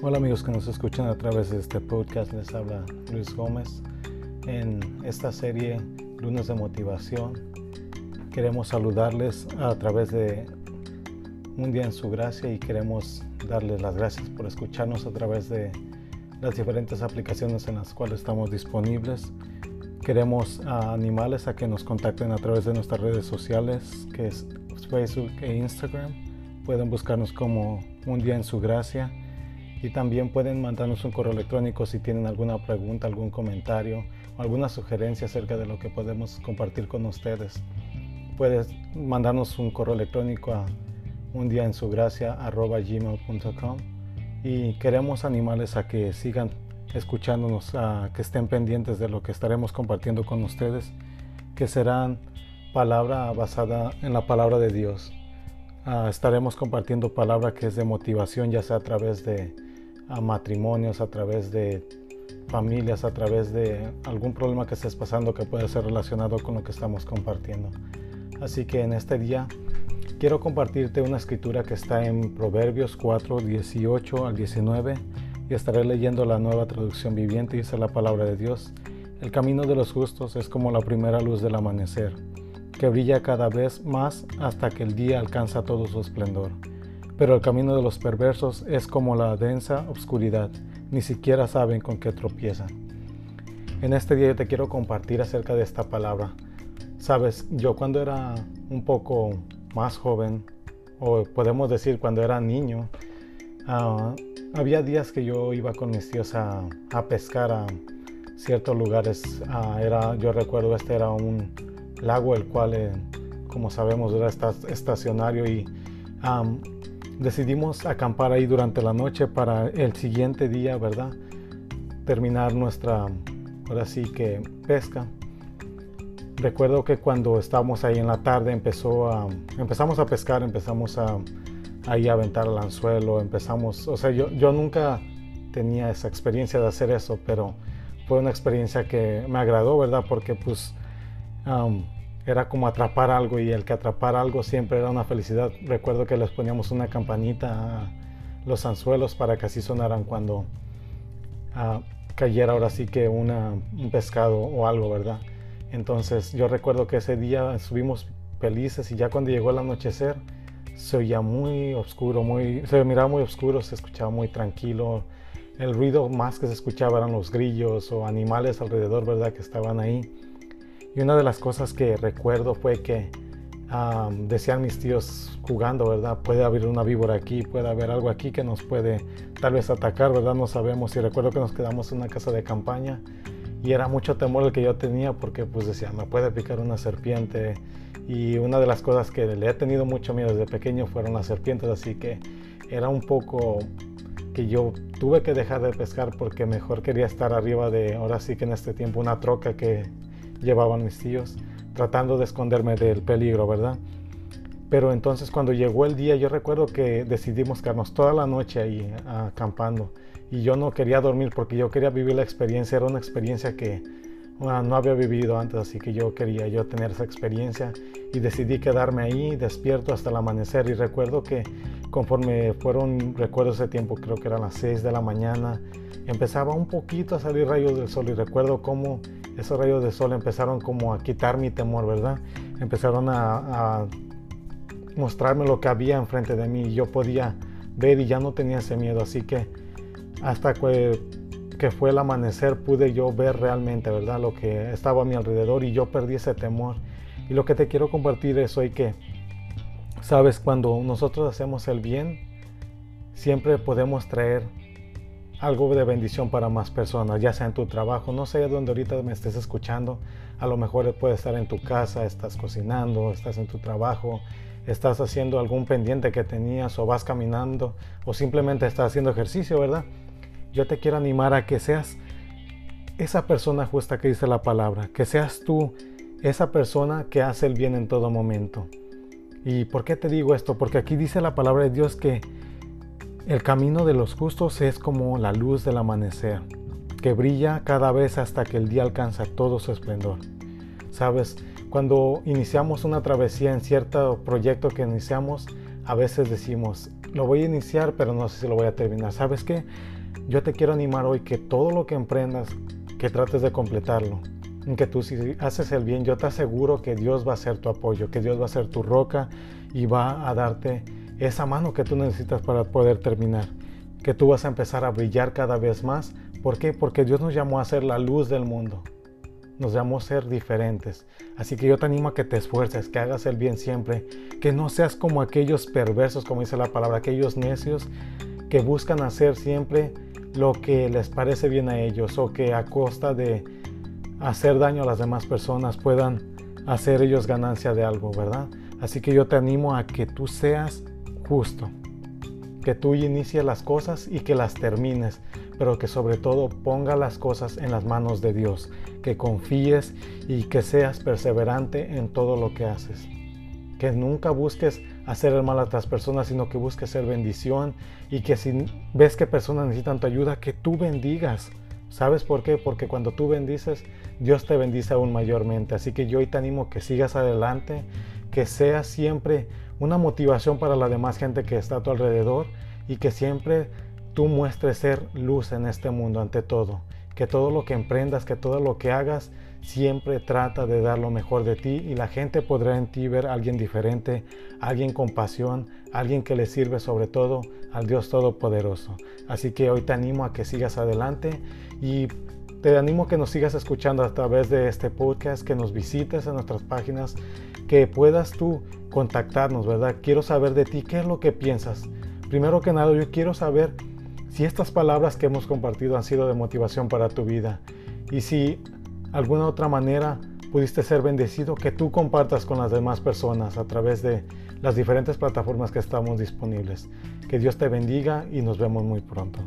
Hola amigos que nos escuchan a través de este podcast, les habla Luis Gómez. En esta serie Lunes de Motivación queremos saludarles a través de un día en su gracia y queremos darles las gracias por escucharnos a través de las diferentes aplicaciones en las cuales estamos disponibles. Queremos animarles a que nos contacten a través de nuestras redes sociales, que es Facebook e Instagram. Pueden buscarnos como un día en su gracia y también pueden mandarnos un correo electrónico si tienen alguna pregunta, algún comentario o alguna sugerencia acerca de lo que podemos compartir con ustedes. Puedes mandarnos un correo electrónico a un día en su gracia y queremos animarles a que sigan escuchándonos, a que estén pendientes de lo que estaremos compartiendo con ustedes, que serán palabra basada en la palabra de Dios. Ah, estaremos compartiendo palabra que es de motivación, ya sea a través de a matrimonios, a través de familias, a través de algún problema que estés pasando que puede ser relacionado con lo que estamos compartiendo. Así que en este día quiero compartirte una escritura que está en Proverbios 4, 18 al 19 y estaré leyendo la nueva traducción viviente y dice la palabra de Dios. El camino de los justos es como la primera luz del amanecer, que brilla cada vez más hasta que el día alcanza todo su esplendor pero el camino de los perversos es como la densa oscuridad, ni siquiera saben con qué tropiezan. En este día yo te quiero compartir acerca de esta palabra. Sabes, yo cuando era un poco más joven, o podemos decir cuando era niño, ah, había días que yo iba con mis tíos a, pescar a ciertos lugares. Ah, era, yo recuerdo este era un lago el cual, eh, como sabemos, era estacionario y decidimos acampar ahí durante la noche para el siguiente día, ¿verdad? Terminar nuestra, ahora sí que pesca. Recuerdo que cuando estábamos ahí en la tarde empezó a, empezamos a pescar, empezamos a ahí a aventar el anzuelo, empezamos, o sea, yo, yo nunca tenía esa experiencia de hacer eso, pero fue una experiencia que me agradó, ¿verdad? Porque pues era como atrapar algo y el que atrapar algo siempre era una felicidad. Recuerdo que les poníamos una campanita a los anzuelos para que así sonaran cuando ah, cayera ahora sí que un pescado o algo, ¿verdad? Entonces yo recuerdo que ese día subimos felices y ya cuando llegó el anochecer se oía muy oscuro, muy, se miraba muy oscuro, se escuchaba muy tranquilo. El ruido más que se escuchaba eran los grillos o animales alrededor, ¿verdad? Que estaban ahí. Y una de las cosas que recuerdo fue que decían mis tíos jugando, ¿verdad? Puede haber una víbora aquí, puede haber algo aquí que nos puede tal vez atacar, ¿verdad? No sabemos. Y recuerdo que nos quedamos en una casa de campaña y era mucho temor el que yo tenía porque pues decía, me puede picar una serpiente. Y una de las cosas que le he tenido mucho miedo desde pequeño fueron las serpientes, así que era un poco que yo tuve que dejar de pescar porque mejor quería estar arriba de, ahora sí que en este tiempo, una troca que llevaban mis tíos, tratando de esconderme del peligro, ¿verdad? Pero entonces cuando llegó el día, yo recuerdo que decidimos quedarnos toda la noche ahí acampando. Y yo no quería dormir porque yo quería vivir la experiencia. Era una experiencia que no había vivido antes, así que yo quería yo tener esa experiencia. Y decidí quedarme ahí despierto hasta el amanecer. Y recuerdo que conforme fueron, recuerdo ese tiempo, creo que eran las 6 de la mañana, empezaba un poquito a salir rayos del sol. Y recuerdo cómo esos rayos de sol empezaron como a quitar mi temor, ¿verdad? Empezaron a, mostrarme lo que había enfrente de mí y yo podía ver y ya no tenía ese miedo. Así que hasta que, que fue el amanecer pude yo ver realmente, ¿verdad? Lo que estaba a mi alrededor y yo perdí ese temor. Y lo que te quiero compartir es hoy que, sabes, cuando nosotros hacemos el bien, siempre podemos traer algo de bendición para más personas, ya sea en tu trabajo, no sé dónde ahorita me estés escuchando, a lo mejor puede estar en tu casa, estás cocinando, estás en tu trabajo, estás haciendo algún pendiente que tenías o vas caminando o simplemente estás haciendo ejercicio, ¿verdad? Yo te quiero animar a que seas esa persona justa que dice la palabra, que seas tú esa persona que hace el bien en todo momento. ¿Y por qué te digo esto? Porque aquí dice la palabra de Dios que el camino de los justos es como la luz del amanecer, que brilla cada vez hasta que el día alcanza todo su esplendor. Sabes, cuando iniciamos una travesía en cierto proyecto que iniciamos, a veces decimos, lo voy a iniciar, pero no sé si lo voy a terminar. ¿Sabes qué? Yo te quiero animar hoy que todo lo que emprendas, que trates de completarlo. Que tú si haces el bien, yo te aseguro que Dios va a ser tu apoyo, que Dios va a ser tu roca y va a darte esa mano que tú necesitas para poder terminar. Que tú vas a empezar a brillar cada vez más. ¿Por qué? Porque Dios nos llamó a ser la luz del mundo nos llamó a ser diferentes. Así que yo te animo a que te esfuerces, que hagas el bien siempre, que no seas como aquellos perversos, como dice la palabra, aquellos necios que buscan hacer siempre lo que les parece bien a ellos o que a costa de hacer daño a las demás personas puedan hacer ellos ganancia de algo, ¿verdad? Así que yo te animo a que tú seas justo, que tú inicies las cosas y que las termines, pero que sobre todo ponga las cosas en las manos de Dios, que confíes y que seas perseverante en todo lo que haces. Que nunca busques hacer el mal a otras personas, sino que busques ser bendición y que si ves que personas necesitan tu ayuda, que tú bendigas. ¿Sabes por qué? Porque cuando tú bendices, Dios te bendice aún mayormente. Así que yo hoy te animo que sigas adelante, que seas siempre una motivación para la demás gente que está a tu alrededor y que siempre tú muestres ser luz en este mundo ante todo. Que todo lo que emprendas, que todo lo que hagas, siempre trata de dar lo mejor de ti y la gente podrá en ti ver a alguien diferente, alguien con pasión, alguien que le sirve sobre todo al Dios Todopoderoso. Así que hoy te animo a que sigas adelante y te animo a que nos sigas escuchando a través de este podcast, que nos visites en nuestras páginas, que puedas tú contactarnos, ¿verdad? Quiero saber de ti, qué es lo que piensas. Primero que nada, yo quiero saber si estas palabras que hemos compartido han sido de motivación para tu vida y si alguna otra manera pudiste ser bendecido, que tú compartas con las demás personas a través de las diferentes plataformas que estamos disponibles. Que Dios te bendiga y nos vemos muy pronto.